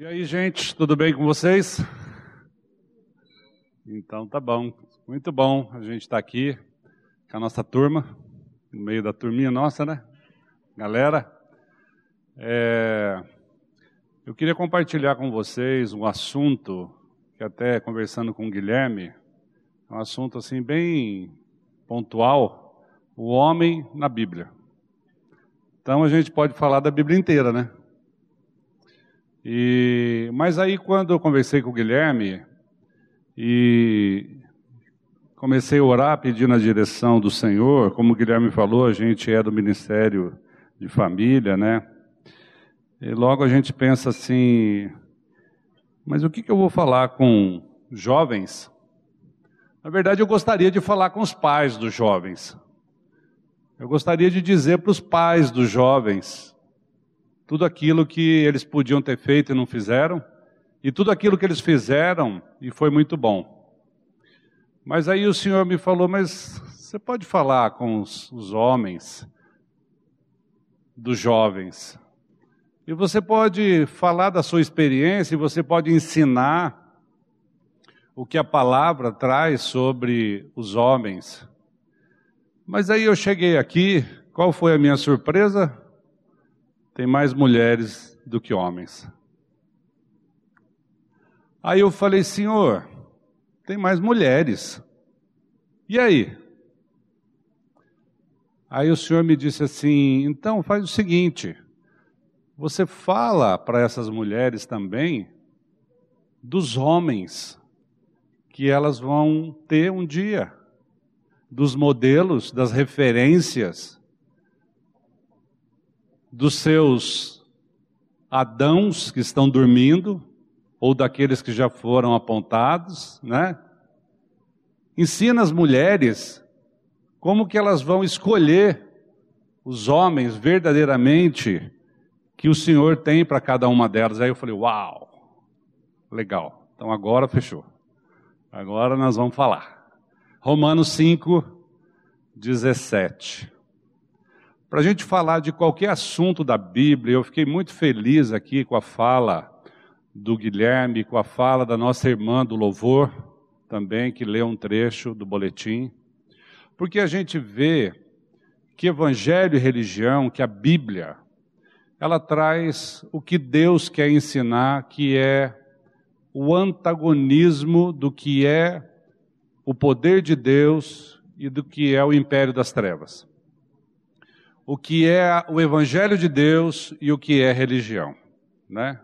E aí, gente, tudo bem com vocês? Então tá bom, muito bom a gente estar tá aqui com a nossa turma, no meio da turminha nossa, né? Galera, é... eu queria compartilhar com vocês um assunto que até conversando com o Guilherme, é um assunto assim bem pontual, o homem na Bíblia. Então a gente pode falar da Bíblia inteira, né? E, mas aí quando eu conversei com o Guilherme e comecei a orar pedindo a direção do Senhor, como o Guilherme falou, a gente é do Ministério de Família, né? E logo a gente pensa assim, mas o que, que eu vou falar com jovens? Na verdade, eu gostaria de falar com os pais dos jovens. Eu gostaria de dizer para os pais dos jovens tudo aquilo que eles podiam ter feito e não fizeram, e tudo aquilo que eles fizeram e foi muito bom. Mas aí o Senhor me falou: Mas você pode falar com os, os homens, dos jovens, e você pode falar da sua experiência, e você pode ensinar o que a palavra traz sobre os homens. Mas aí eu cheguei aqui, qual foi a minha surpresa? Tem mais mulheres do que homens. Aí eu falei, Senhor, tem mais mulheres. E aí? Aí o Senhor me disse assim: então faz o seguinte, você fala para essas mulheres também dos homens que elas vão ter um dia, dos modelos, das referências dos seus Adãos que estão dormindo, ou daqueles que já foram apontados, né? Ensina as mulheres como que elas vão escolher os homens verdadeiramente que o Senhor tem para cada uma delas. Aí eu falei, uau, legal. Então agora fechou. Agora nós vamos falar. Romanos 5, 17. Para a gente falar de qualquer assunto da Bíblia, eu fiquei muito feliz aqui com a fala do Guilherme, com a fala da nossa irmã do louvor, também, que leu um trecho do boletim, porque a gente vê que evangelho e religião, que a Bíblia, ela traz o que Deus quer ensinar, que é o antagonismo do que é o poder de Deus e do que é o império das trevas o que é o Evangelho de Deus e o que é religião, né?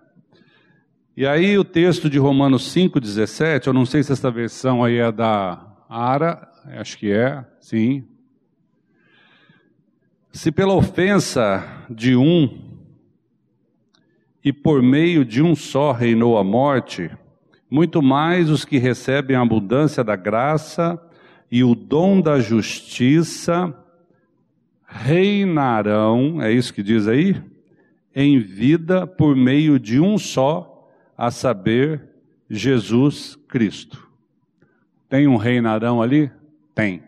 E aí o texto de Romanos 5,17, eu não sei se essa versão aí é da Ara, acho que é, sim. Se pela ofensa de um e por meio de um só reinou a morte, muito mais os que recebem a abundância da graça e o dom da justiça reinarão, é isso que diz aí? Em vida por meio de um só, a saber, Jesus Cristo. Tem um reinarão ali? Tem.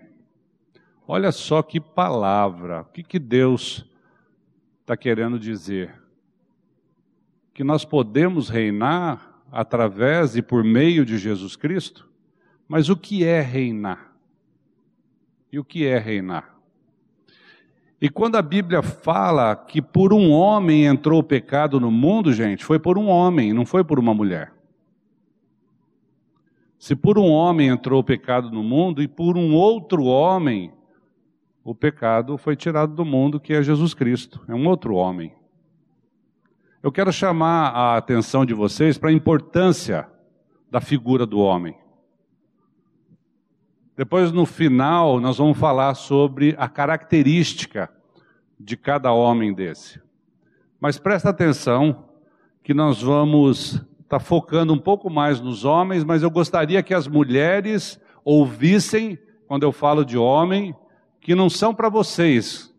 Olha só que palavra, o que, que Deus está querendo dizer? Que nós podemos reinar através e por meio de Jesus Cristo? Mas o que é reinar? E o que é reinar? E quando a Bíblia fala que por um homem entrou o pecado no mundo, gente, foi por um homem, não foi por uma mulher. Se por um homem entrou o pecado no mundo e por um outro homem o pecado foi tirado do mundo, que é Jesus Cristo, é um outro homem. Eu quero chamar a atenção de vocês para a importância da figura do homem. Depois, no final, nós vamos falar sobre a característica de cada homem desse. Mas presta atenção que nós vamos estar tá focando um pouco mais nos homens, mas eu gostaria que as mulheres ouvissem, quando eu falo de homem, que não são para vocês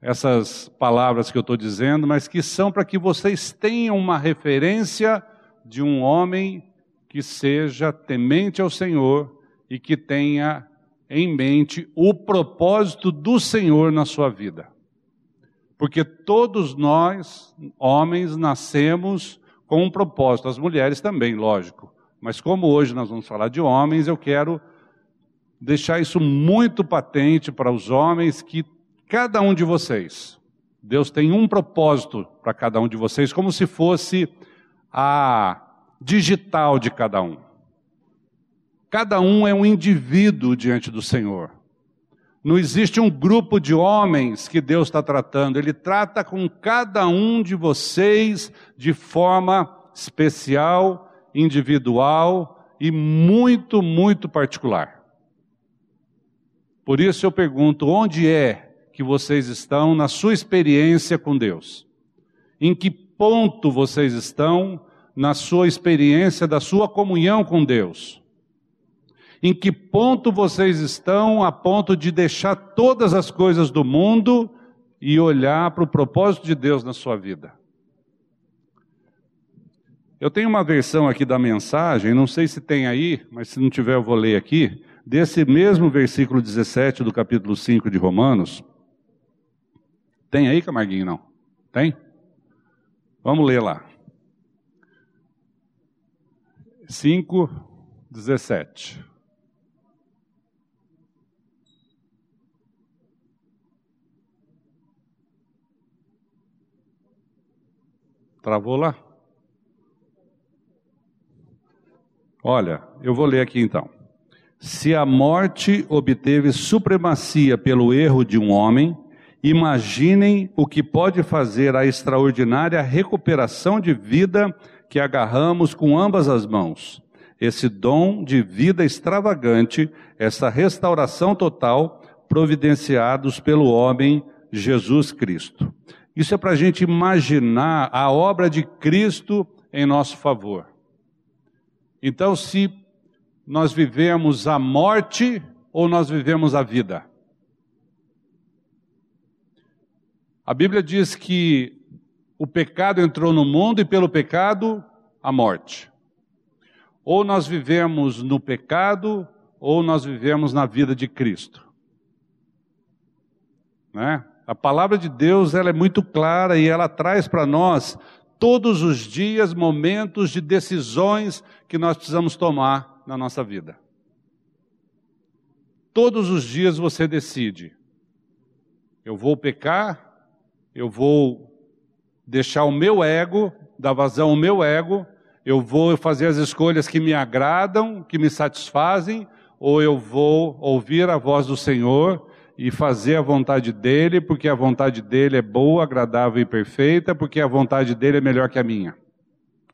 essas palavras que eu estou dizendo, mas que são para que vocês tenham uma referência de um homem que seja temente ao Senhor e que tenha em mente o propósito do Senhor na sua vida. Porque todos nós, homens, nascemos com um propósito. As mulheres também, lógico. Mas como hoje nós vamos falar de homens, eu quero deixar isso muito patente para os homens que cada um de vocês, Deus tem um propósito para cada um de vocês, como se fosse a digital de cada um. Cada um é um indivíduo diante do Senhor. Não existe um grupo de homens que Deus está tratando, Ele trata com cada um de vocês de forma especial, individual e muito, muito particular. Por isso eu pergunto: onde é que vocês estão na sua experiência com Deus? Em que ponto vocês estão na sua experiência da sua comunhão com Deus? Em que ponto vocês estão a ponto de deixar todas as coisas do mundo e olhar para o propósito de Deus na sua vida? Eu tenho uma versão aqui da mensagem, não sei se tem aí, mas se não tiver eu vou ler aqui, desse mesmo versículo 17 do capítulo 5 de Romanos. Tem aí, Camarguinho? Não? Tem? Vamos ler lá. 5, 17. Travou lá? Olha, eu vou ler aqui então. Se a morte obteve supremacia pelo erro de um homem, imaginem o que pode fazer a extraordinária recuperação de vida que agarramos com ambas as mãos. Esse dom de vida extravagante, essa restauração total, providenciados pelo homem Jesus Cristo. Isso é para a gente imaginar a obra de Cristo em nosso favor. Então, se nós vivemos a morte ou nós vivemos a vida? A Bíblia diz que o pecado entrou no mundo e pelo pecado a morte. Ou nós vivemos no pecado ou nós vivemos na vida de Cristo. Né? A palavra de Deus ela é muito clara e ela traz para nós todos os dias momentos de decisões que nós precisamos tomar na nossa vida. Todos os dias você decide: eu vou pecar, eu vou deixar o meu ego, dar vazão ao meu ego, eu vou fazer as escolhas que me agradam, que me satisfazem, ou eu vou ouvir a voz do Senhor e fazer a vontade dele, porque a vontade dele é boa, agradável e perfeita, porque a vontade dele é melhor que a minha.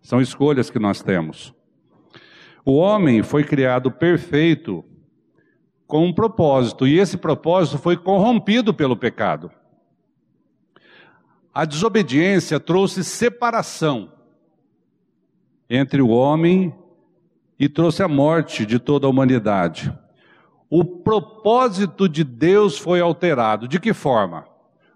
São escolhas que nós temos. O homem foi criado perfeito com um propósito, e esse propósito foi corrompido pelo pecado. A desobediência trouxe separação entre o homem e trouxe a morte de toda a humanidade o propósito de Deus foi alterado. De que forma?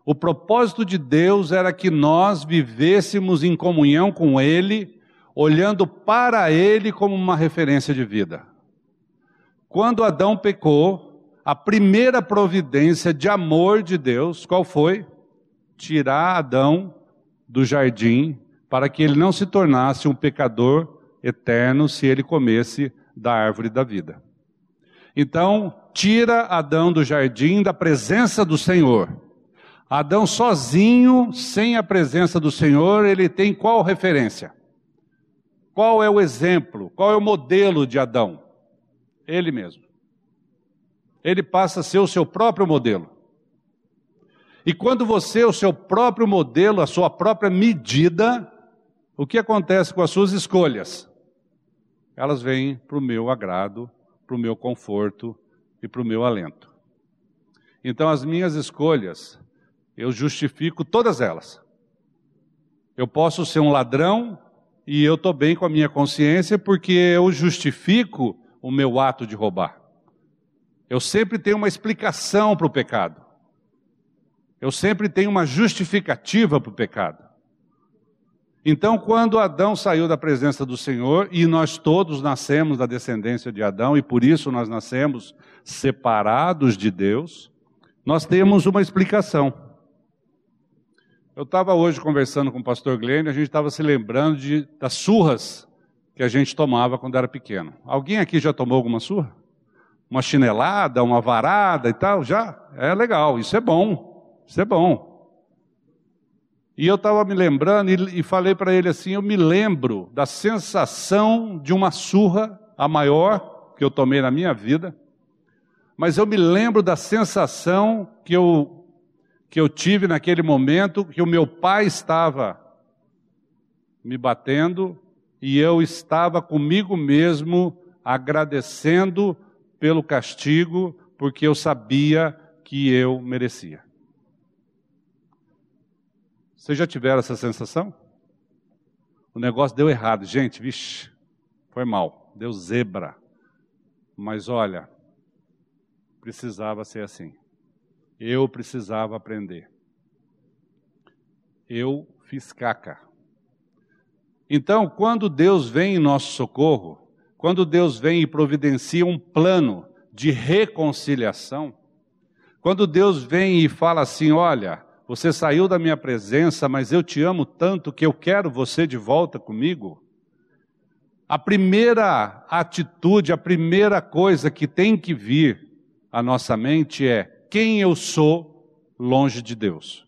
O propósito de Deus era que nós vivêssemos em comunhão com Ele, olhando para Ele como uma referência de vida. Quando Adão pecou, a primeira providência de amor de Deus, qual foi? Tirar Adão do jardim, para que ele não se tornasse um pecador eterno se ele comesse da árvore da vida. Então, tira Adão do jardim da presença do Senhor. Adão sozinho, sem a presença do Senhor, ele tem qual referência? Qual é o exemplo? Qual é o modelo de Adão? Ele mesmo. Ele passa a ser o seu próprio modelo. E quando você é o seu próprio modelo, a sua própria medida, o que acontece com as suas escolhas? Elas vêm para o meu agrado para o meu conforto e para o meu alento. Então, as minhas escolhas, eu justifico todas elas. Eu posso ser um ladrão e eu estou bem com a minha consciência porque eu justifico o meu ato de roubar. Eu sempre tenho uma explicação para o pecado. Eu sempre tenho uma justificativa para o pecado. Então, quando Adão saiu da presença do Senhor, e nós todos nascemos da descendência de Adão, e por isso nós nascemos separados de Deus, nós temos uma explicação. Eu estava hoje conversando com o pastor Glenn, a gente estava se lembrando de, das surras que a gente tomava quando era pequeno. Alguém aqui já tomou alguma surra? Uma chinelada, uma varada e tal? Já? É legal, isso é bom. Isso é bom. E eu estava me lembrando e, e falei para ele assim: eu me lembro da sensação de uma surra, a maior que eu tomei na minha vida, mas eu me lembro da sensação que eu que eu tive naquele momento que o meu pai estava me batendo e eu estava comigo mesmo agradecendo pelo castigo, porque eu sabia que eu merecia. Vocês já tiveram essa sensação? O negócio deu errado, gente, vixe, foi mal, deu zebra. Mas olha, precisava ser assim. Eu precisava aprender. Eu fiz caca. Então, quando Deus vem em nosso socorro, quando Deus vem e providencia um plano de reconciliação, quando Deus vem e fala assim: Olha, você saiu da minha presença, mas eu te amo tanto que eu quero você de volta comigo. A primeira atitude, a primeira coisa que tem que vir à nossa mente é: quem eu sou longe de Deus.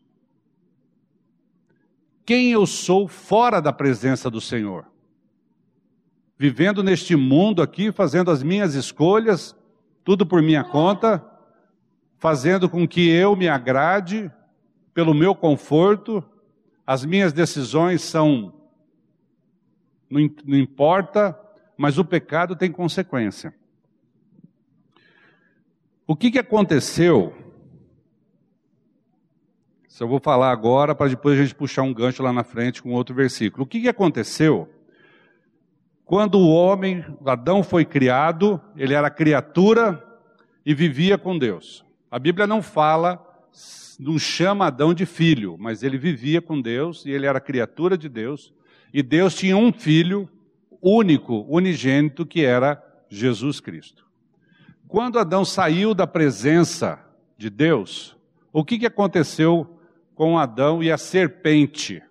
Quem eu sou fora da presença do Senhor. Vivendo neste mundo aqui, fazendo as minhas escolhas, tudo por minha conta, fazendo com que eu me agrade, pelo meu conforto, as minhas decisões são. Não, importa, mas o pecado tem consequência. O que, que aconteceu? Isso eu vou falar agora para depois a gente puxar um gancho lá na frente com outro versículo. O que, que aconteceu? Quando o homem, Adão foi criado, ele era criatura e vivia com Deus. A Bíblia não fala, não chama Adão de filho, mas ele vivia com Deus e ele era criatura de Deus. E Deus tinha um filho único, unigênito, que era Jesus Cristo. Quando Adão saiu da presença de Deus, o que, que aconteceu com Adão e a serpente?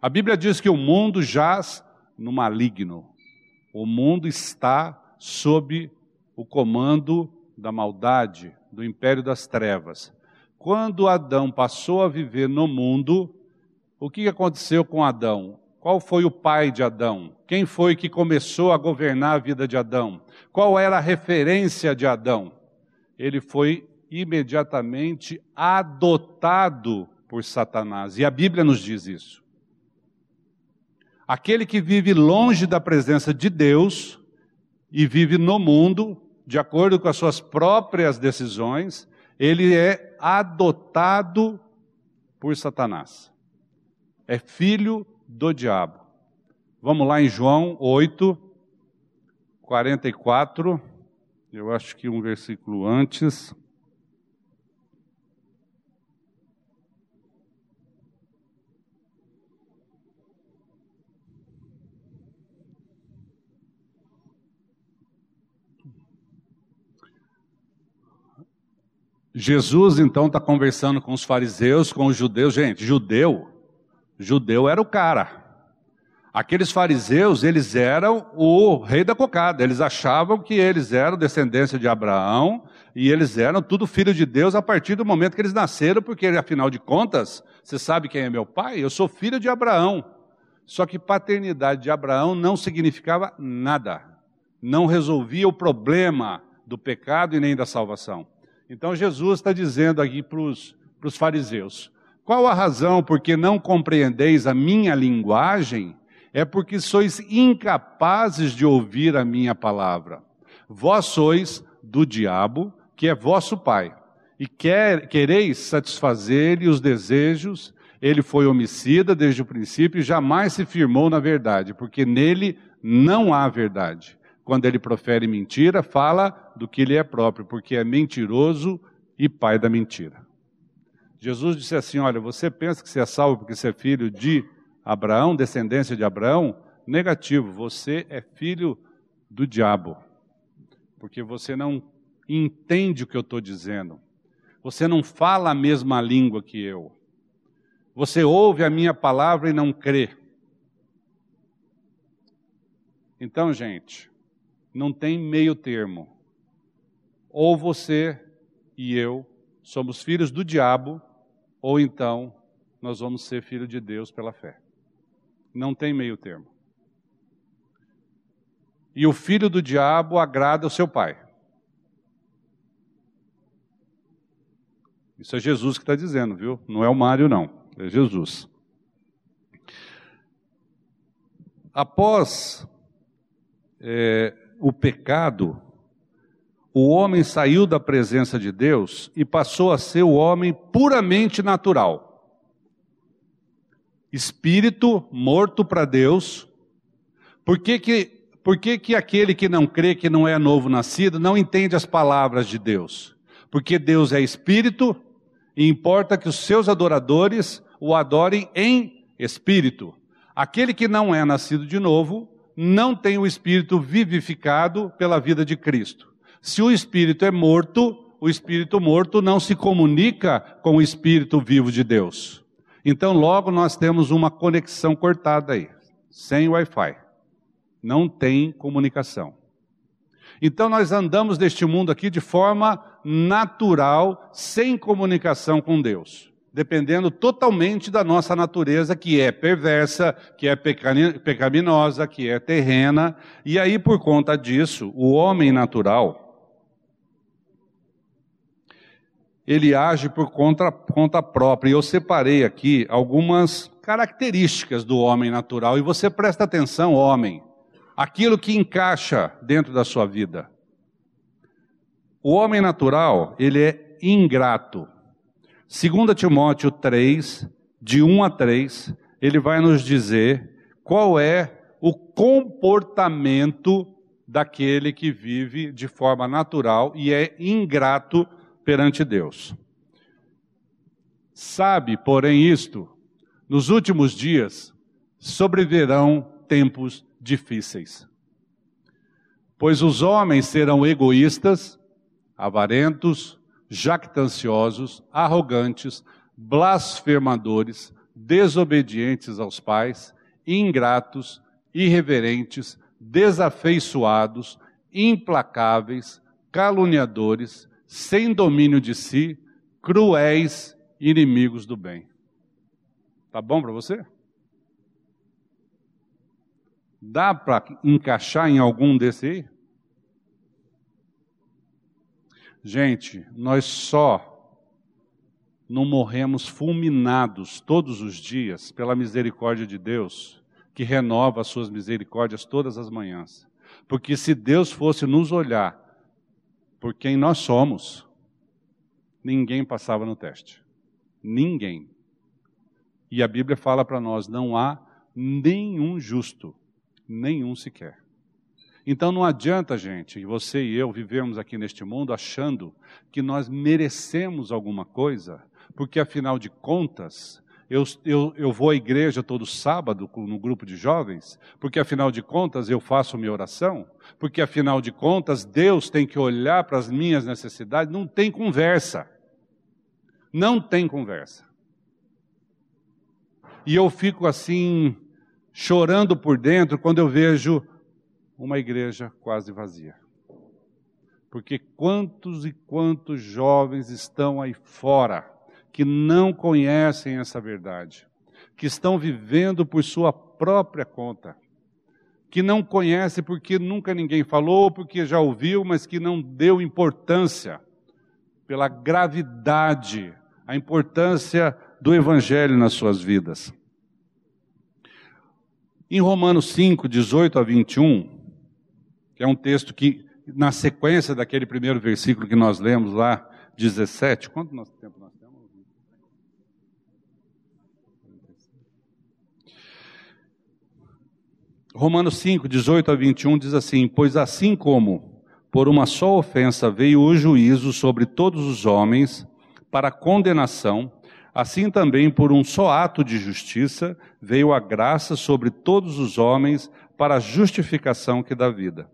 A Bíblia diz que o mundo jaz no maligno. O mundo está sob o comando da maldade, do império das trevas. Quando Adão passou a viver no mundo, o que aconteceu com Adão? Qual foi o pai de Adão? Quem foi que começou a governar a vida de Adão? Qual era a referência de Adão? Ele foi imediatamente adotado por Satanás. E a Bíblia nos diz isso. Aquele que vive longe da presença de Deus e vive no mundo, de acordo com as suas próprias decisões, ele é adotado por Satanás. É filho do diabo. Vamos lá em João 8, 44. Eu acho que um versículo antes. Jesus então está conversando com os fariseus, com os judeus. Gente, judeu Judeu era o cara. Aqueles fariseus, eles eram o rei da cocada. Eles achavam que eles eram descendência de Abraão e eles eram tudo filho de Deus a partir do momento que eles nasceram, porque afinal de contas, você sabe quem é meu pai? Eu sou filho de Abraão. Só que paternidade de Abraão não significava nada. Não resolvia o problema do pecado e nem da salvação. Então Jesus está dizendo aqui para os fariseus: qual a razão porque não compreendeis a minha linguagem? É porque sois incapazes de ouvir a minha palavra. Vós sois do diabo, que é vosso pai, e quer, quereis satisfazer-lhe os desejos. Ele foi homicida desde o princípio e jamais se firmou na verdade, porque nele não há verdade. Quando ele profere mentira, fala do que lhe é próprio, porque é mentiroso e pai da mentira. Jesus disse assim: Olha, você pensa que você é salvo porque você é filho de Abraão, descendência de Abraão? Negativo, você é filho do diabo, porque você não entende o que eu estou dizendo, você não fala a mesma língua que eu. Você ouve a minha palavra e não crê. Então, gente, não tem meio termo. Ou você e eu somos filhos do diabo, ou então nós vamos ser filhos de Deus pela fé. Não tem meio termo. E o filho do diabo agrada o seu pai. Isso é Jesus que está dizendo, viu? Não é o Mário, não. É Jesus. Após é, o pecado, o homem saiu da presença de Deus e passou a ser o homem puramente natural. Espírito morto para Deus. Por que, que, por que, que aquele que não crê que não é novo nascido não entende as palavras de Deus? Porque Deus é espírito e importa que os seus adoradores o adorem em espírito. Aquele que não é nascido de novo não tem o espírito vivificado pela vida de Cristo. Se o espírito é morto, o espírito morto não se comunica com o espírito vivo de Deus. Então, logo nós temos uma conexão cortada aí, sem Wi-Fi. Não tem comunicação. Então, nós andamos neste mundo aqui de forma natural, sem comunicação com Deus dependendo totalmente da nossa natureza, que é perversa, que é pecaminosa, que é terrena, e aí por conta disso, o homem natural ele age por conta, conta própria. E eu separei aqui algumas características do homem natural. E você presta atenção, homem, aquilo que encaixa dentro da sua vida. O homem natural, ele é ingrato. 2 Timóteo 3, de 1 a 3, ele vai nos dizer qual é o comportamento daquele que vive de forma natural e é ingrato perante Deus. Sabe, porém, isto: nos últimos dias sobrevirão tempos difíceis. Pois os homens serão egoístas, avarentos, jactanciosos, arrogantes, blasfemadores, desobedientes aos pais, ingratos, irreverentes, desafeiçoados, implacáveis, caluniadores, sem domínio de si, cruéis, inimigos do bem. Tá bom para você? Dá para encaixar em algum desse aí? Gente, nós só não morremos fulminados todos os dias pela misericórdia de Deus, que renova as suas misericórdias todas as manhãs. Porque se Deus fosse nos olhar por quem nós somos, ninguém passava no teste. Ninguém. E a Bíblia fala para nós: não há nenhum justo, nenhum sequer. Então não adianta, gente, você e eu vivemos aqui neste mundo achando que nós merecemos alguma coisa, porque afinal de contas, eu, eu, eu vou à igreja todo sábado no grupo de jovens, porque afinal de contas eu faço minha oração, porque afinal de contas Deus tem que olhar para as minhas necessidades, não tem conversa. Não tem conversa. E eu fico assim, chorando por dentro, quando eu vejo uma igreja quase vazia. Porque quantos e quantos jovens estão aí fora que não conhecem essa verdade, que estão vivendo por sua própria conta, que não conhece porque nunca ninguém falou, porque já ouviu, mas que não deu importância pela gravidade, a importância do evangelho nas suas vidas. Em Romanos 5, 18 a 21, que é um texto que, na sequência daquele primeiro versículo que nós lemos lá, 17, quanto tempo nós temos? Romanos 5, 18 a 21 diz assim: Pois assim como por uma só ofensa veio o juízo sobre todos os homens para condenação, assim também por um só ato de justiça veio a graça sobre todos os homens para a justificação que dá vida.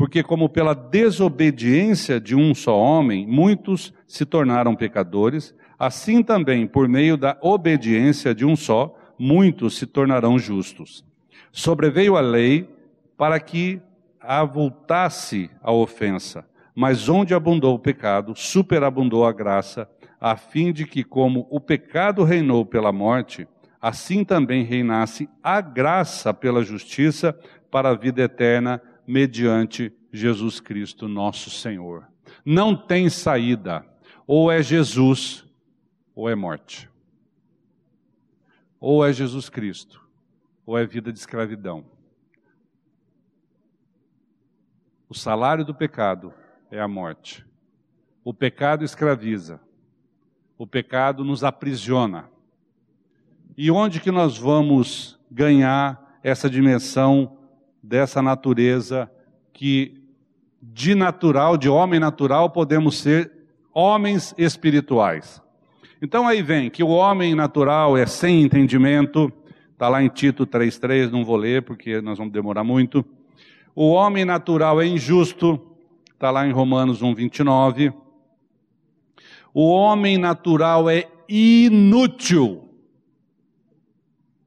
Porque, como pela desobediência de um só homem, muitos se tornaram pecadores, assim também, por meio da obediência de um só, muitos se tornarão justos. Sobreveio a lei para que avultasse a ofensa, mas onde abundou o pecado, superabundou a graça, a fim de que, como o pecado reinou pela morte, assim também reinasse a graça pela justiça para a vida eterna, mediante Jesus Cristo, nosso Senhor. Não tem saída, ou é Jesus, ou é morte. Ou é Jesus Cristo, ou é vida de escravidão. O salário do pecado é a morte. O pecado escraviza. O pecado nos aprisiona. E onde que nós vamos ganhar essa dimensão dessa natureza que de natural, de homem natural, podemos ser homens espirituais? Então aí vem que o homem natural é sem entendimento, está lá em Tito 3,3, não vou ler porque nós vamos demorar muito. O homem natural é injusto, está lá em Romanos 1,29. O homem natural é inútil.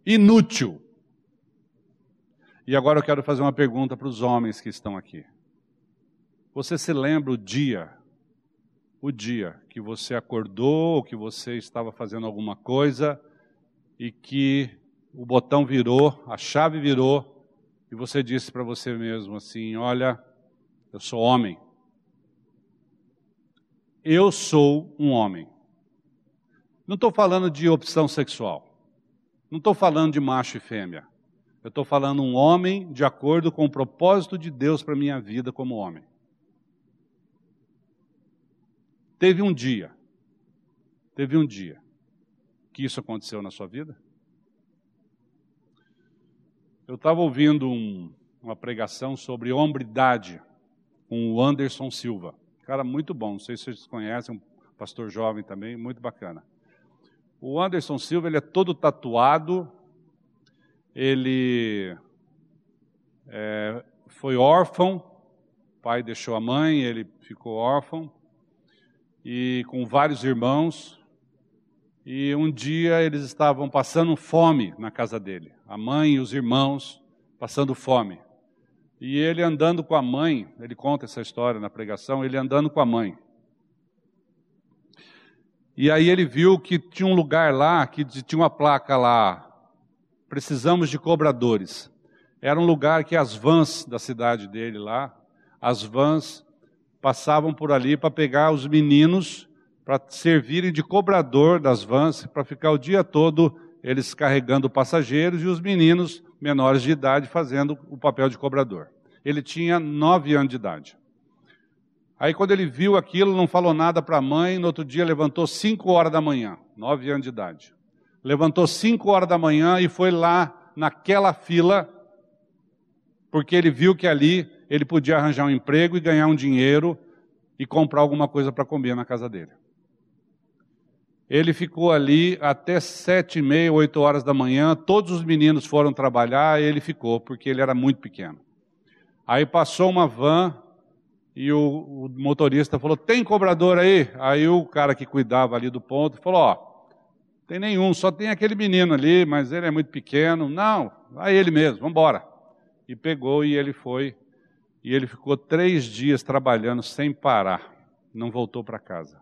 Inútil. E agora eu quero fazer uma pergunta para os homens que estão aqui. Você se lembra o dia o dia que você acordou, ou que você estava fazendo alguma coisa e que o botão virou, a chave virou e você disse para você mesmo assim: Olha, eu sou homem. Eu sou um homem. Não estou falando de opção sexual. Não estou falando de macho e fêmea. Eu estou falando um homem de acordo com o propósito de Deus para minha vida como homem. Teve um dia, teve um dia que isso aconteceu na sua vida? Eu estava ouvindo um, uma pregação sobre hombridade com o Anderson Silva. Cara muito bom, não sei se vocês conhecem, um pastor jovem também, muito bacana. O Anderson Silva, ele é todo tatuado, ele é, foi órfão, o pai deixou a mãe, ele ficou órfão, e com vários irmãos. E um dia eles estavam passando fome na casa dele, a mãe e os irmãos passando fome. E ele andando com a mãe, ele conta essa história na pregação, ele andando com a mãe. E aí ele viu que tinha um lugar lá, que tinha uma placa lá, precisamos de cobradores. Era um lugar que as vans da cidade dele lá, as vans passavam por ali para pegar os meninos para servirem de cobrador das vans, para ficar o dia todo eles carregando passageiros e os meninos menores de idade fazendo o papel de cobrador. Ele tinha nove anos de idade. Aí quando ele viu aquilo, não falou nada para a mãe, no outro dia levantou cinco horas da manhã, nove anos de idade. Levantou cinco horas da manhã e foi lá naquela fila, porque ele viu que ali ele podia arranjar um emprego e ganhar um dinheiro e comprar alguma coisa para comer na casa dele. Ele ficou ali até sete e meia, oito horas da manhã. Todos os meninos foram trabalhar, ele ficou porque ele era muito pequeno. Aí passou uma van e o, o motorista falou: "Tem cobrador aí?" Aí o cara que cuidava ali do ponto falou: "Ó, tem nenhum, só tem aquele menino ali, mas ele é muito pequeno. Não, vai ele mesmo, vamos embora." E pegou e ele foi e ele ficou três dias trabalhando sem parar, não voltou para casa.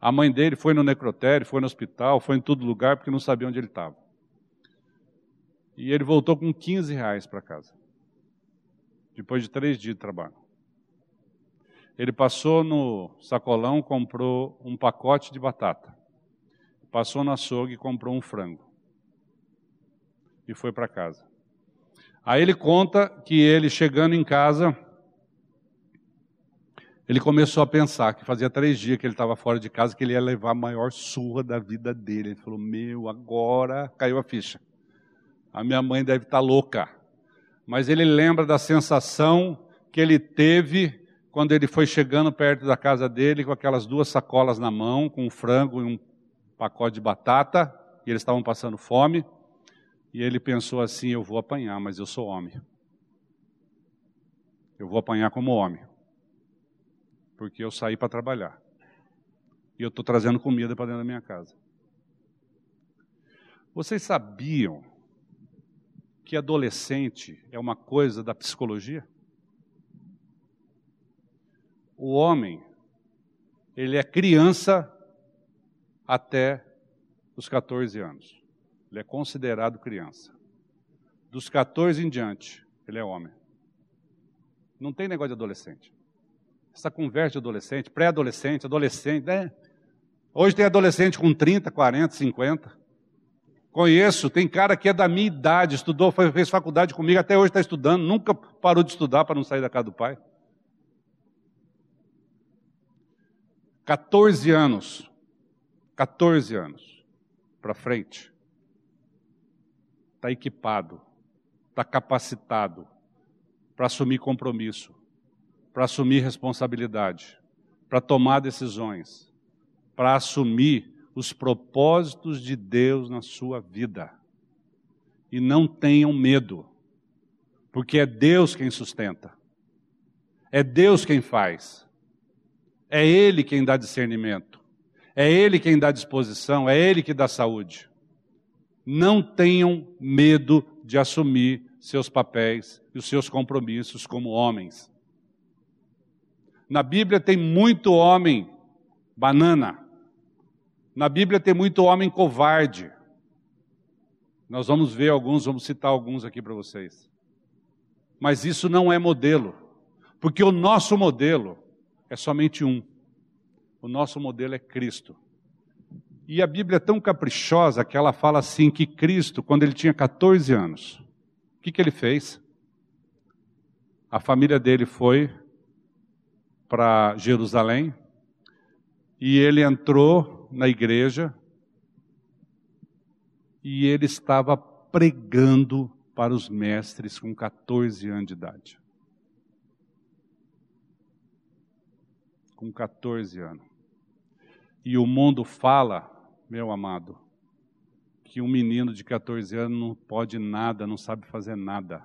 A mãe dele foi no necrotério, foi no hospital, foi em todo lugar, porque não sabia onde ele estava. E ele voltou com 15 reais para casa, depois de três dias de trabalho. Ele passou no sacolão, comprou um pacote de batata. Passou no açougue e comprou um frango. E foi para casa. Aí ele conta que ele chegando em casa, ele começou a pensar que fazia três dias que ele estava fora de casa, que ele ia levar a maior surra da vida dele. Ele falou: Meu, agora caiu a ficha. A minha mãe deve estar tá louca. Mas ele lembra da sensação que ele teve quando ele foi chegando perto da casa dele com aquelas duas sacolas na mão, com um frango e um pacote de batata, e eles estavam passando fome. E ele pensou assim: eu vou apanhar, mas eu sou homem. Eu vou apanhar como homem. Porque eu saí para trabalhar. E eu estou trazendo comida para dentro da minha casa. Vocês sabiam que adolescente é uma coisa da psicologia? O homem, ele é criança até os 14 anos. Ele é considerado criança. Dos 14 em diante, ele é homem. Não tem negócio de adolescente. Essa conversa de adolescente, pré-adolescente, adolescente, né? Hoje tem adolescente com 30, 40, 50. Conheço, tem cara que é da minha idade, estudou, fez faculdade comigo, até hoje está estudando, nunca parou de estudar para não sair da casa do pai. 14 anos, 14 anos para frente, está equipado, está capacitado para assumir compromisso, para assumir responsabilidade, para tomar decisões, para assumir os propósitos de Deus na sua vida. E não tenham medo, porque é Deus quem sustenta, é Deus quem faz, é Ele quem dá discernimento, é Ele quem dá disposição, é Ele que dá saúde. Não tenham medo de assumir seus papéis e os seus compromissos como homens. Na Bíblia tem muito homem banana. Na Bíblia tem muito homem covarde. Nós vamos ver alguns, vamos citar alguns aqui para vocês. Mas isso não é modelo, porque o nosso modelo é somente um. O nosso modelo é Cristo. E a Bíblia é tão caprichosa que ela fala assim que Cristo, quando ele tinha 14 anos, o que, que ele fez? A família dele foi para Jerusalém e ele entrou na igreja e ele estava pregando para os mestres com 14 anos de idade. Com 14 anos. E o mundo fala, meu amado, que um menino de 14 anos não pode nada, não sabe fazer nada.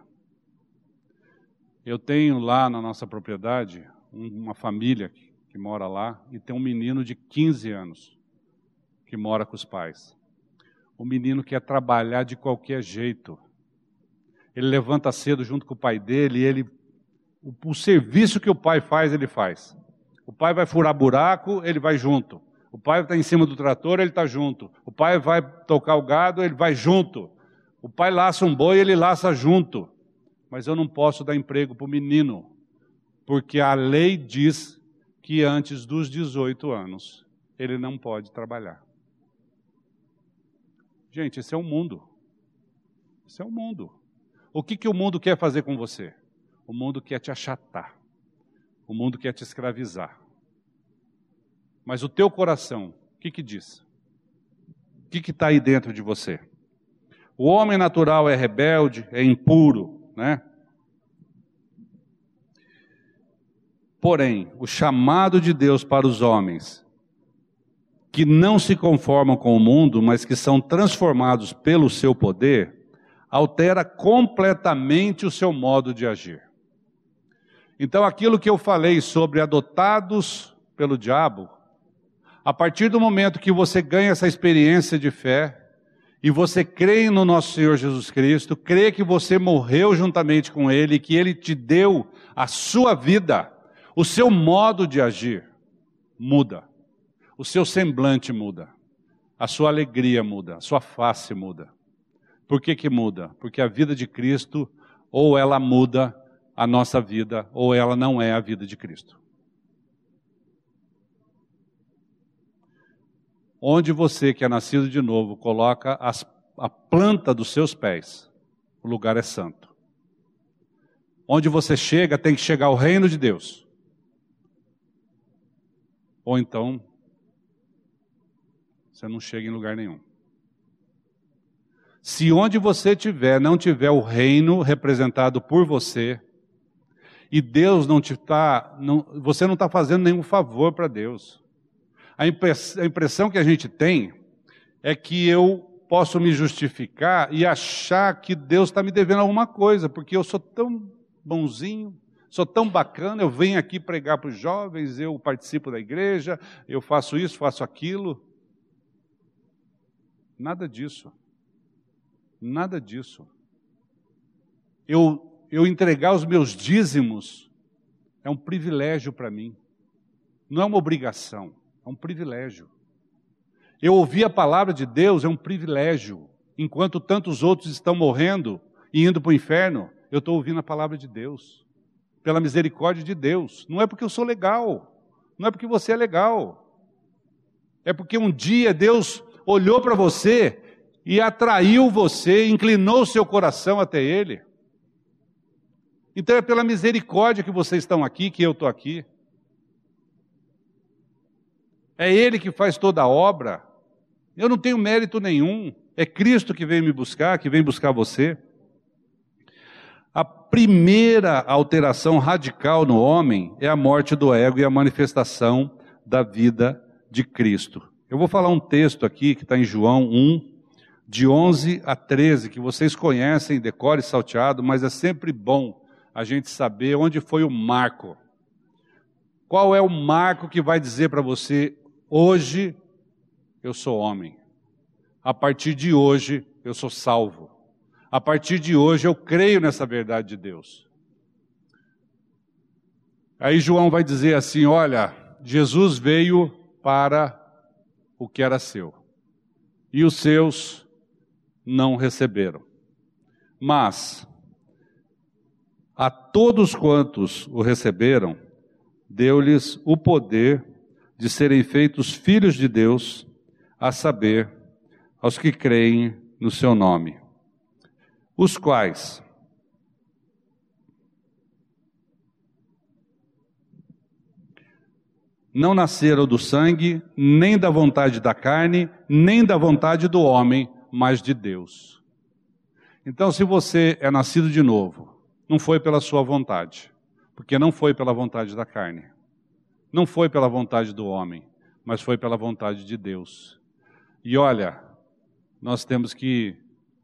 Eu tenho lá na nossa propriedade uma família que mora lá e tem um menino de 15 anos que mora com os pais. O menino quer trabalhar de qualquer jeito. Ele levanta cedo junto com o pai dele e ele o, o serviço que o pai faz, ele faz. O pai vai furar buraco, ele vai junto. O pai está em cima do trator, ele está junto. O pai vai tocar o gado, ele vai junto. O pai laça um boi, ele laça junto. Mas eu não posso dar emprego para o menino porque a lei diz que antes dos 18 anos ele não pode trabalhar. Gente, esse é o mundo. Esse é o mundo. O que, que o mundo quer fazer com você? O mundo quer te achatar. O mundo quer te escravizar. Mas o teu coração, o que, que diz? O que está aí dentro de você? O homem natural é rebelde, é impuro, né? Porém, o chamado de Deus para os homens que não se conformam com o mundo, mas que são transformados pelo seu poder, altera completamente o seu modo de agir. Então, aquilo que eu falei sobre adotados pelo diabo, a partir do momento que você ganha essa experiência de fé, e você crê no nosso Senhor Jesus Cristo, crê que você morreu juntamente com Ele, que Ele te deu a sua vida, o seu modo de agir muda. O seu semblante muda. A sua alegria muda. A sua face muda. Por que que muda? Porque a vida de Cristo, ou ela muda a nossa vida, ou ela não é a vida de Cristo. Onde você que é nascido de novo coloca as, a planta dos seus pés, o lugar é santo. Onde você chega, tem que chegar ao reino de Deus ou então você não chega em lugar nenhum. Se onde você estiver não tiver o reino representado por você, e Deus não te está, você não está fazendo nenhum favor para Deus. A impressão que a gente tem é que eu posso me justificar e achar que Deus está me devendo alguma coisa, porque eu sou tão bonzinho, Sou tão bacana, eu venho aqui pregar para os jovens, eu participo da igreja, eu faço isso, faço aquilo. Nada disso. Nada disso. Eu, eu entregar os meus dízimos é um privilégio para mim. Não é uma obrigação, é um privilégio. Eu ouvir a palavra de Deus é um privilégio. Enquanto tantos outros estão morrendo e indo para o inferno, eu estou ouvindo a palavra de Deus. Pela misericórdia de Deus. Não é porque eu sou legal. Não é porque você é legal. É porque um dia Deus olhou para você e atraiu você, inclinou seu coração até Ele. Então é pela misericórdia que vocês estão aqui, que eu estou aqui. É Ele que faz toda a obra. Eu não tenho mérito nenhum. É Cristo que vem me buscar, que vem buscar você. A primeira alteração radical no homem é a morte do ego e a manifestação da vida de Cristo. Eu vou falar um texto aqui que está em João 1, de 11 a 13, que vocês conhecem, decore salteado, mas é sempre bom a gente saber onde foi o marco. Qual é o marco que vai dizer para você, hoje eu sou homem. A partir de hoje eu sou salvo. A partir de hoje eu creio nessa verdade de Deus. Aí João vai dizer assim: olha, Jesus veio para o que era seu, e os seus não receberam. Mas a todos quantos o receberam, deu-lhes o poder de serem feitos filhos de Deus, a saber, aos que creem no seu nome, os quais não nasceram do sangue, nem da vontade da carne, nem da vontade do homem, mas de Deus. Então, se você é nascido de novo, não foi pela sua vontade, porque não foi pela vontade da carne, não foi pela vontade do homem, mas foi pela vontade de Deus. E olha, nós temos que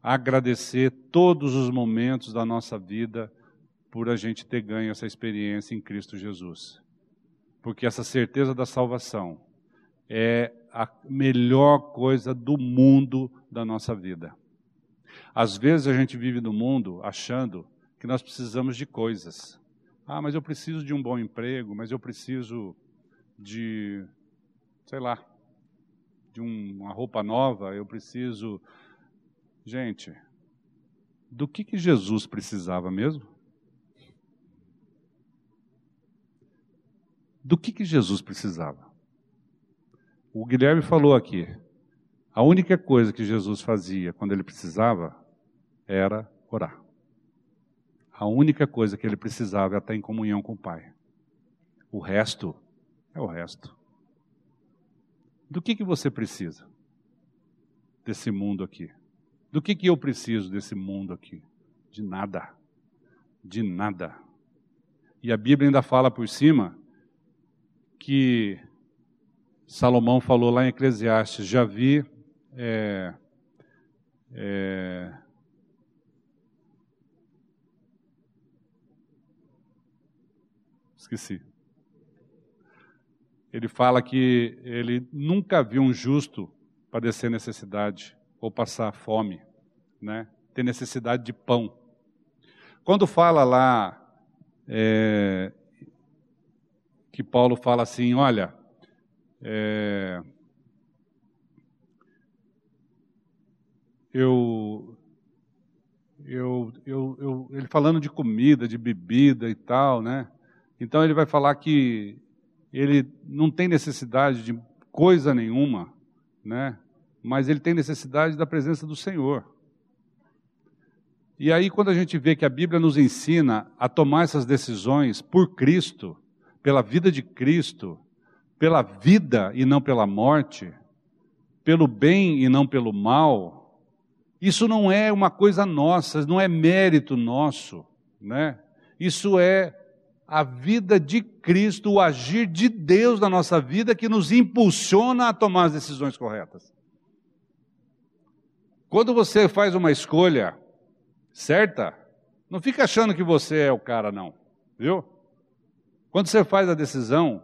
agradecer todos os momentos da nossa vida por a gente ter ganho essa experiência em Cristo Jesus porque essa certeza da salvação é a melhor coisa do mundo da nossa vida. Às vezes a gente vive no mundo achando que nós precisamos de coisas. Ah, mas eu preciso de um bom emprego, mas eu preciso de, sei lá, de uma roupa nova, eu preciso. Gente, do que, que Jesus precisava mesmo? Do que, que Jesus precisava? O Guilherme falou aqui. A única coisa que Jesus fazia quando ele precisava era orar. A única coisa que ele precisava era estar em comunhão com o Pai. O resto é o resto. Do que, que você precisa? Desse mundo aqui. Do que, que eu preciso desse mundo aqui? De nada. De nada. E a Bíblia ainda fala por cima que Salomão falou lá em Eclesiastes: já vi. É, é, esqueci. Ele fala que ele nunca viu um justo padecer necessidade ou passar fome, né? ter necessidade de pão. Quando fala lá é, que Paulo fala assim: olha, é, eu, eu, eu, eu, ele falando de comida, de bebida e tal, né? Então ele vai falar que ele não tem necessidade de coisa nenhuma, né? Mas ele tem necessidade da presença do Senhor. E aí, quando a gente vê que a Bíblia nos ensina a tomar essas decisões por Cristo, pela vida de Cristo, pela vida e não pela morte, pelo bem e não pelo mal, isso não é uma coisa nossa, não é mérito nosso, né? Isso é a vida de Cristo, o agir de Deus na nossa vida que nos impulsiona a tomar as decisões corretas. Quando você faz uma escolha certa, não fica achando que você é o cara, não, viu? Quando você faz a decisão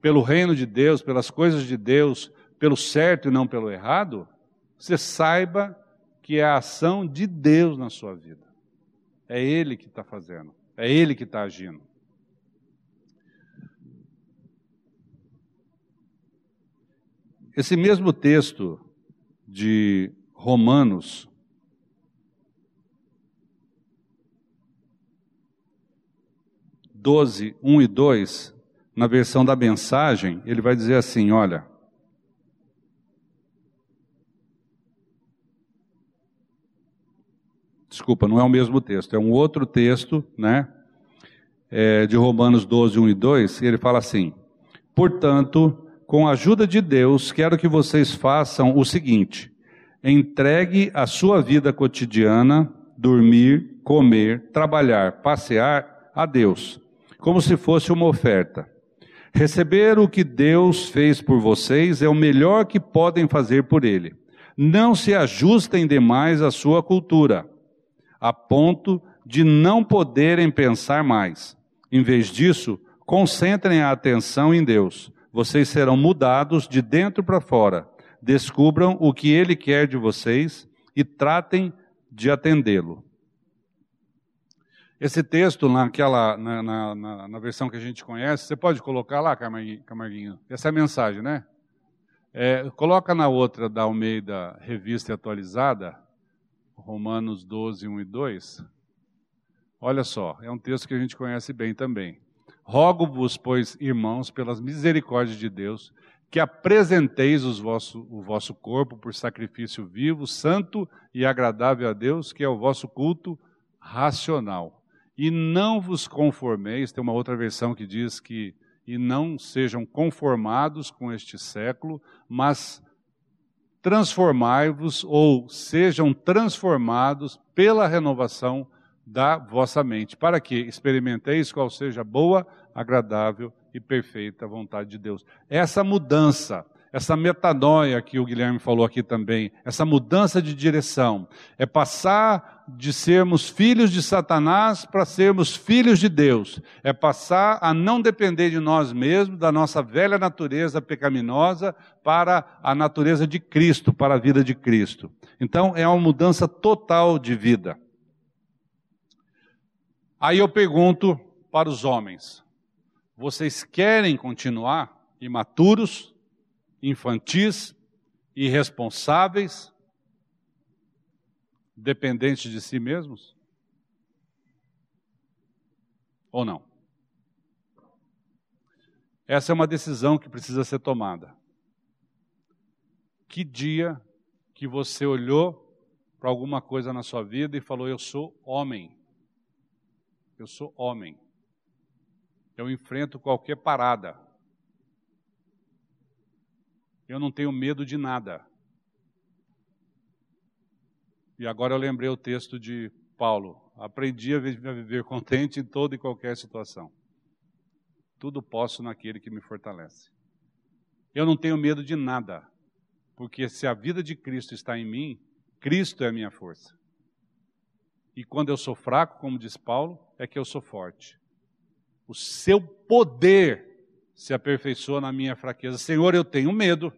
pelo reino de Deus, pelas coisas de Deus, pelo certo e não pelo errado, você saiba que é a ação de Deus na sua vida. É Ele que está fazendo, é Ele que está agindo. Esse mesmo texto de Romanos, doze, um e dois, na versão da mensagem, ele vai dizer assim: olha. Desculpa, não é o mesmo texto, é um outro texto, né? É, de Romanos 12, 1 e 2, e ele fala assim: Portanto, com a ajuda de Deus, quero que vocês façam o seguinte: entregue a sua vida cotidiana, dormir, comer, trabalhar, passear a Deus, como se fosse uma oferta. Receber o que Deus fez por vocês é o melhor que podem fazer por Ele. Não se ajustem demais à sua cultura, a ponto de não poderem pensar mais. Em vez disso, concentrem a atenção em Deus vocês serão mudados de dentro para fora. Descubram o que ele quer de vocês e tratem de atendê-lo. Esse texto, naquela, na, na, na, na, versão que a gente conhece, você pode colocar lá, Camarguinho? Essa é a mensagem, né? É, coloca na outra da Almeida Revista Atualizada, Romanos 12, 1 e 2. Olha só, é um texto que a gente conhece bem também. Rogo-vos, pois, irmãos, pelas misericórdias de Deus, que apresenteis vosso, o vosso corpo por sacrifício vivo, santo e agradável a Deus, que é o vosso culto racional. E não vos conformeis, tem uma outra versão que diz que, e não sejam conformados com este século, mas transformai-vos ou sejam transformados pela renovação da vossa mente, para que experimenteis qual seja a boa, agradável e perfeita vontade de Deus. Essa mudança, essa metanoia que o Guilherme falou aqui também, essa mudança de direção, é passar de sermos filhos de Satanás para sermos filhos de Deus, é passar a não depender de nós mesmos, da nossa velha natureza pecaminosa, para a natureza de Cristo, para a vida de Cristo. Então, é uma mudança total de vida. Aí eu pergunto para os homens: vocês querem continuar imaturos, infantis, irresponsáveis, dependentes de si mesmos? Ou não? Essa é uma decisão que precisa ser tomada. Que dia que você olhou para alguma coisa na sua vida e falou: Eu sou homem. Eu sou homem. Eu enfrento qualquer parada. Eu não tenho medo de nada. E agora eu lembrei o texto de Paulo. Aprendi a viver contente em toda e qualquer situação. Tudo posso naquele que me fortalece. Eu não tenho medo de nada, porque se a vida de Cristo está em mim, Cristo é a minha força. E quando eu sou fraco, como diz Paulo, é que eu sou forte. O seu poder se aperfeiçoa na minha fraqueza. Senhor, eu tenho medo.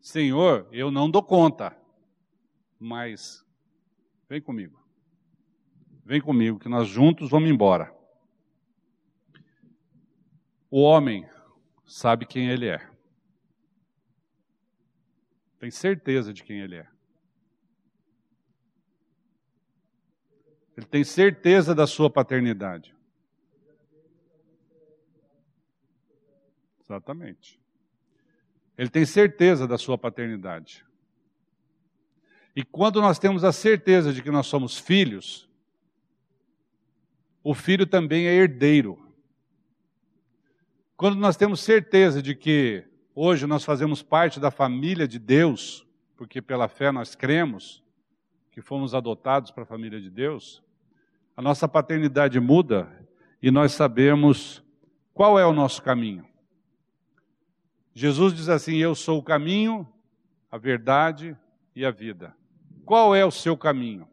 Senhor, eu não dou conta. Mas vem comigo. Vem comigo, que nós juntos vamos embora. O homem sabe quem ele é. Tem certeza de quem ele é. Ele tem certeza da sua paternidade. Exatamente. Ele tem certeza da sua paternidade. E quando nós temos a certeza de que nós somos filhos, o filho também é herdeiro. Quando nós temos certeza de que hoje nós fazemos parte da família de Deus, porque pela fé nós cremos que fomos adotados para a família de Deus, a nossa paternidade muda e nós sabemos qual é o nosso caminho. Jesus diz assim: Eu sou o caminho, a verdade e a vida. Qual é o seu caminho?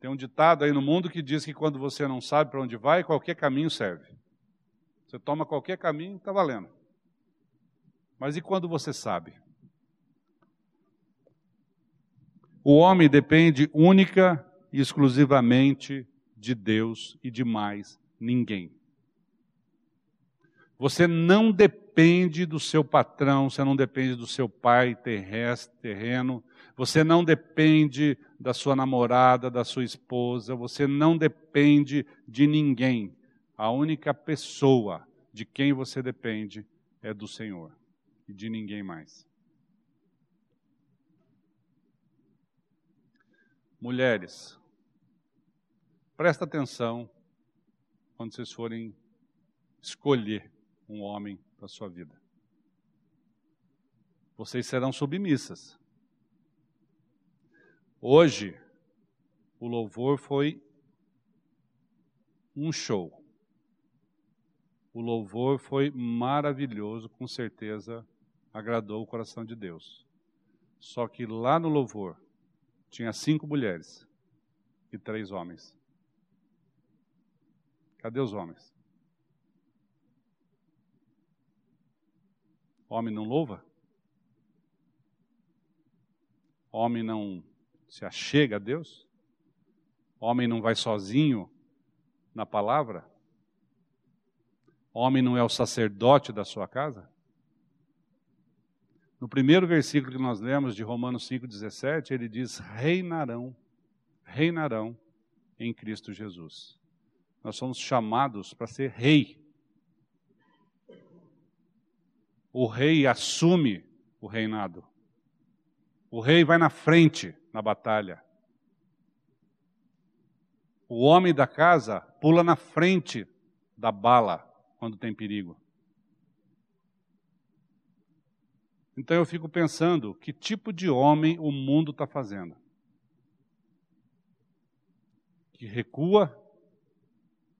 Tem um ditado aí no mundo que diz que quando você não sabe para onde vai, qualquer caminho serve. Você toma qualquer caminho, está valendo. Mas e quando você sabe? O homem depende única e exclusivamente de Deus e de mais ninguém. Você não depende do seu patrão, você não depende do seu pai terrestre, terreno, você não depende da sua namorada, da sua esposa, você não depende de ninguém. A única pessoa de quem você depende é do Senhor e de ninguém mais. Mulheres, presta atenção quando vocês forem escolher um homem para a sua vida. Vocês serão submissas. Hoje, o louvor foi um show. O louvor foi maravilhoso, com certeza agradou o coração de Deus. Só que lá no louvor tinha cinco mulheres e três homens. Cadê os homens? Homem não louva? Homem não se achega a Deus? Homem não vai sozinho na palavra? Homem não é o sacerdote da sua casa? No primeiro versículo que nós lemos de Romanos 5,17, ele diz: reinarão, reinarão em Cristo Jesus. Nós somos chamados para ser rei. O rei assume o reinado. O rei vai na frente na batalha. O homem da casa pula na frente da bala quando tem perigo. Então eu fico pensando que tipo de homem o mundo está fazendo. Que recua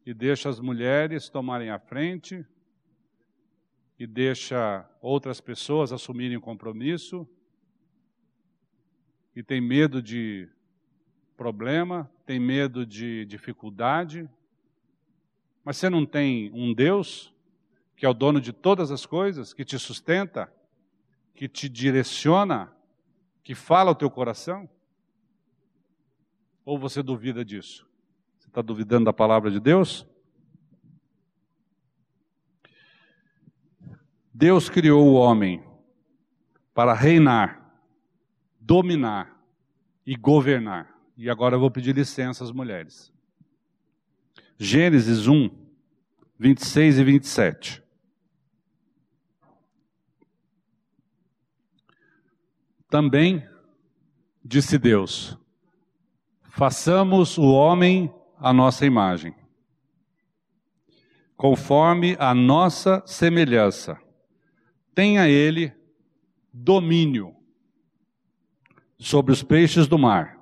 e deixa as mulheres tomarem a frente e deixa outras pessoas assumirem o compromisso e tem medo de problema, tem medo de dificuldade, mas você não tem um Deus que é o dono de todas as coisas, que te sustenta, que te direciona, que fala ao teu coração? Ou você duvida disso? Você está duvidando da palavra de Deus? Deus criou o homem para reinar, dominar e governar. E agora eu vou pedir licença às mulheres. Gênesis 1, 26 e 27. Também disse Deus: façamos o homem à nossa imagem, conforme a nossa semelhança. Tenha ele domínio sobre os peixes do mar,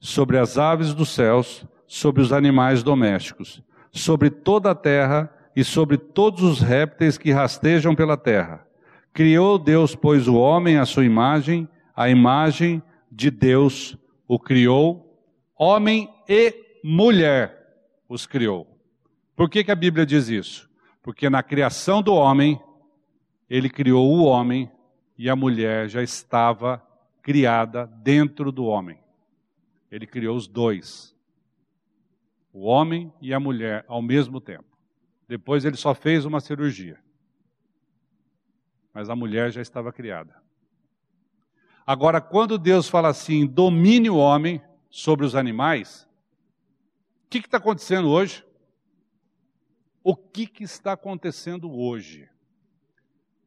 sobre as aves dos céus, sobre os animais domésticos, sobre toda a terra e sobre todos os répteis que rastejam pela terra. Criou Deus, pois, o homem à sua imagem, a imagem de Deus o criou, homem e mulher os criou. Por que, que a Bíblia diz isso? Porque na criação do homem, ele criou o homem e a mulher já estava criada dentro do homem. Ele criou os dois o homem e a mulher ao mesmo tempo. Depois ele só fez uma cirurgia. Mas a mulher já estava criada. Agora, quando Deus fala assim, domine o homem sobre os animais, o que está acontecendo hoje? O que, que está acontecendo hoje?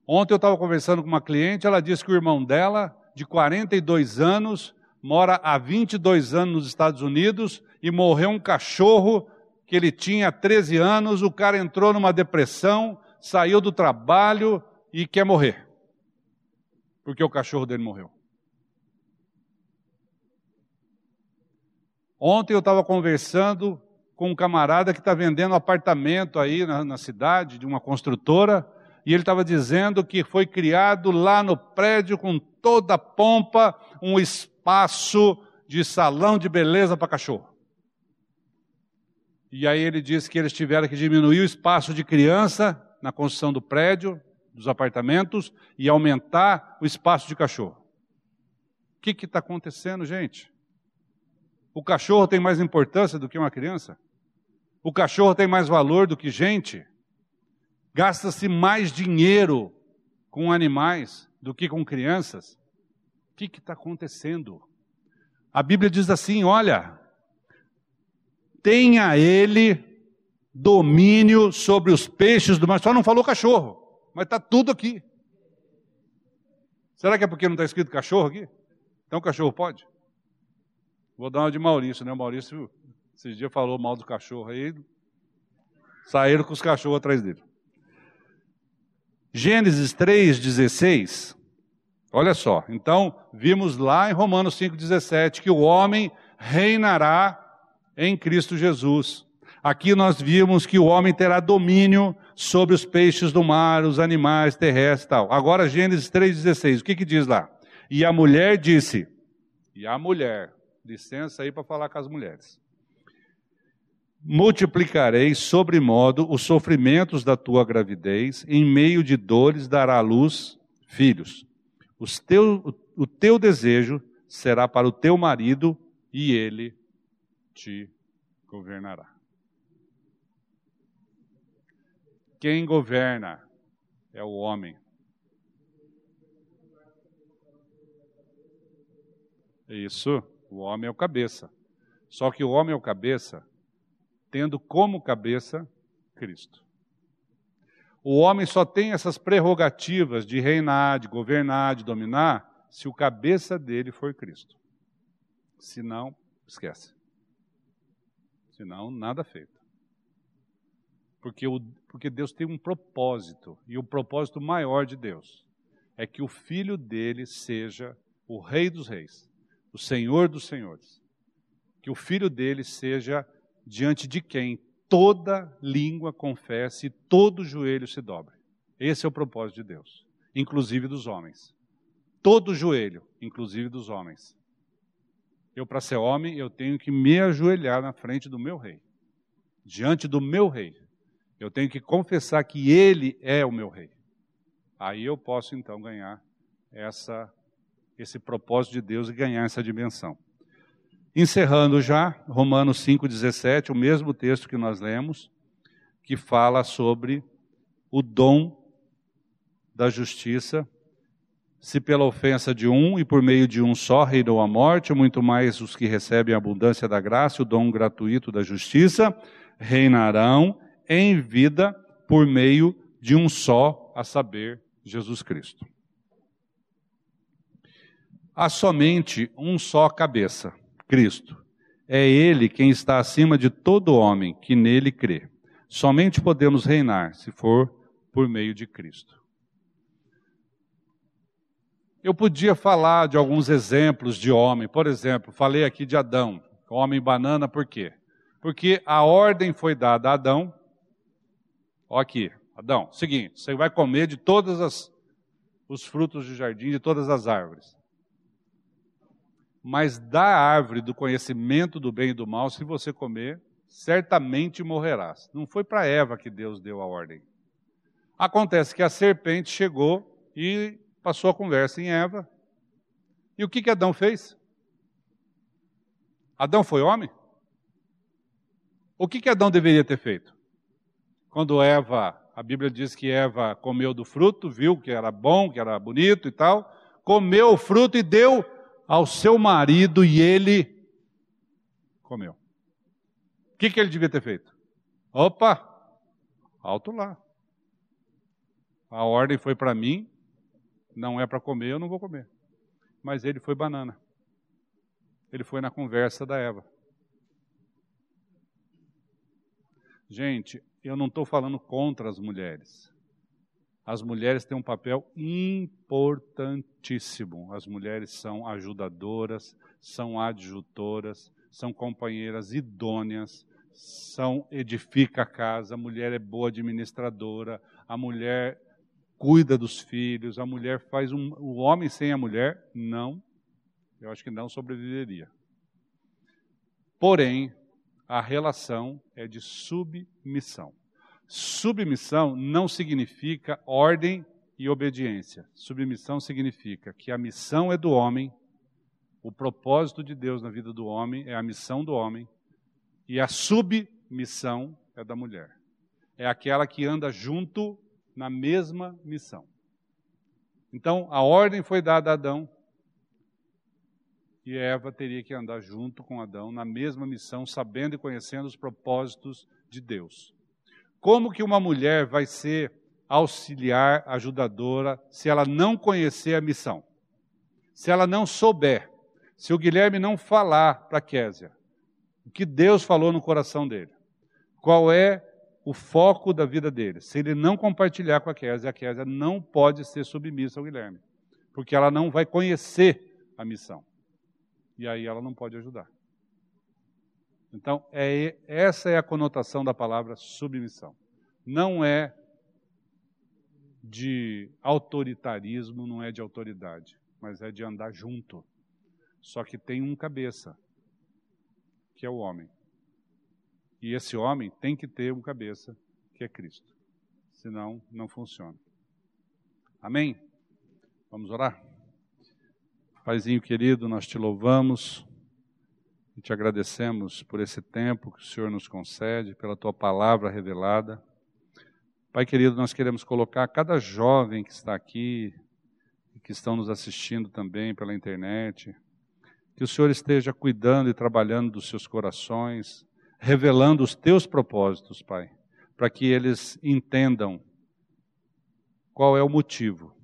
Ontem eu estava conversando com uma cliente, ela disse que o irmão dela, de 42 anos, mora há 22 anos nos Estados Unidos e morreu um cachorro que ele tinha 13 anos, o cara entrou numa depressão, saiu do trabalho e quer morrer. Porque o cachorro dele morreu. Ontem eu estava conversando com um camarada que está vendendo apartamento aí na, na cidade, de uma construtora, e ele estava dizendo que foi criado lá no prédio com toda a pompa um espaço de salão de beleza para cachorro. E aí ele disse que eles tiveram que diminuir o espaço de criança na construção do prédio, dos apartamentos e aumentar o espaço de cachorro. O que está acontecendo, gente? O cachorro tem mais importância do que uma criança? O cachorro tem mais valor do que gente? Gasta-se mais dinheiro com animais do que com crianças? O que está acontecendo? A Bíblia diz assim: olha, tenha ele domínio sobre os peixes do mar. Só não falou cachorro, mas está tudo aqui. Será que é porque não está escrito cachorro aqui? Então cachorro pode? Vou dar uma de Maurício, né? O Maurício esses dias falou mal do cachorro aí, saíram com os cachorros atrás dele. Gênesis 3,16, olha só, então vimos lá em Romanos 5,17 que o homem reinará em Cristo Jesus. Aqui nós vimos que o homem terá domínio sobre os peixes do mar, os animais terrestres e tal. Agora, Gênesis 3,16, o que, que diz lá? E a mulher disse, e a mulher, licença aí para falar com as mulheres. Multiplicarei sobremodo os sofrimentos da tua gravidez, em meio de dores dará à luz filhos. Teu, o teu desejo será para o teu marido e ele te governará. Quem governa é o homem. Isso, o homem é o cabeça. Só que o homem é o cabeça tendo como cabeça Cristo. O homem só tem essas prerrogativas de reinar, de governar, de dominar, se o cabeça dele for Cristo. Se não, esquece. Senão, nada feito. Porque, o, porque Deus tem um propósito, e o propósito maior de Deus é que o filho dele seja o Rei dos Reis, o Senhor dos Senhores. Que o filho dele seja diante de quem toda língua confesse e todo joelho se dobre. Esse é o propósito de Deus, inclusive dos homens. Todo joelho, inclusive dos homens. Eu, para ser homem, eu tenho que me ajoelhar na frente do meu rei, diante do meu rei. Eu tenho que confessar que ele é o meu rei. Aí eu posso então ganhar essa esse propósito de Deus e ganhar essa dimensão. Encerrando já, Romanos 5,17, o mesmo texto que nós lemos, que fala sobre o dom da justiça. Se pela ofensa de um e por meio de um só reinou a morte, muito mais os que recebem a abundância da graça, o dom gratuito da justiça, reinarão em vida por meio de um só, a saber, Jesus Cristo. Há somente um só cabeça, Cristo. É Ele quem está acima de todo homem que nele crê. Somente podemos reinar se for por meio de Cristo. Eu podia falar de alguns exemplos de homem. Por exemplo, falei aqui de Adão, homem banana, por quê? Porque a ordem foi dada a Adão Ó aqui, Adão, seguinte, você vai comer de todos os frutos do jardim, de todas as árvores. Mas da árvore do conhecimento do bem e do mal, se você comer, certamente morrerás. Não foi para Eva que Deus deu a ordem. Acontece que a serpente chegou e passou a conversa em Eva. E o que, que Adão fez? Adão foi homem? O que, que Adão deveria ter feito? Quando Eva, a Bíblia diz que Eva comeu do fruto, viu que era bom, que era bonito e tal, comeu o fruto e deu ao seu marido e ele comeu. O que, que ele devia ter feito? Opa, alto lá. A ordem foi para mim, não é para comer, eu não vou comer. Mas ele foi banana. Ele foi na conversa da Eva. Gente, eu não estou falando contra as mulheres. As mulheres têm um papel importantíssimo. As mulheres são ajudadoras, são adjutoras, são companheiras idôneas, são edifica a casa, a mulher é boa administradora, a mulher cuida dos filhos, a mulher faz um, o homem sem a mulher não, eu acho que não sobreviveria. Porém, a relação é de submissão. Submissão não significa ordem e obediência. Submissão significa que a missão é do homem, o propósito de Deus na vida do homem é a missão do homem, e a submissão é da mulher. É aquela que anda junto na mesma missão. Então, a ordem foi dada a Adão, e Eva teria que andar junto com Adão na mesma missão, sabendo e conhecendo os propósitos de Deus. Como que uma mulher vai ser auxiliar, ajudadora, se ela não conhecer a missão? Se ela não souber, se o Guilherme não falar para Késia o que Deus falou no coração dele, qual é o foco da vida dele, se ele não compartilhar com a Késia, a Késia não pode ser submissa ao Guilherme, porque ela não vai conhecer a missão e aí ela não pode ajudar. Então, é, essa é a conotação da palavra submissão. Não é de autoritarismo, não é de autoridade, mas é de andar junto. Só que tem um cabeça, que é o homem. E esse homem tem que ter um cabeça, que é Cristo. Senão, não funciona. Amém? Vamos orar? Paizinho querido, nós te louvamos te agradecemos por esse tempo que o Senhor nos concede, pela tua palavra revelada. Pai querido, nós queremos colocar cada jovem que está aqui que estão nos assistindo também pela internet, que o Senhor esteja cuidando e trabalhando dos seus corações, revelando os teus propósitos, Pai, para que eles entendam qual é o motivo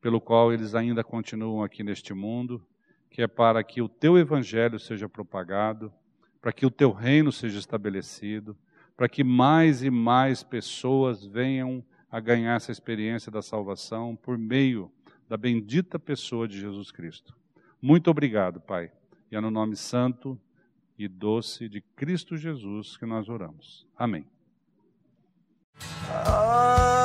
pelo qual eles ainda continuam aqui neste mundo, que é para que o teu evangelho seja propagado, para que o teu reino seja estabelecido, para que mais e mais pessoas venham a ganhar essa experiência da salvação por meio da bendita pessoa de Jesus Cristo. Muito obrigado, Pai. E é no nome santo e doce de Cristo Jesus que nós oramos. Amém. Ah.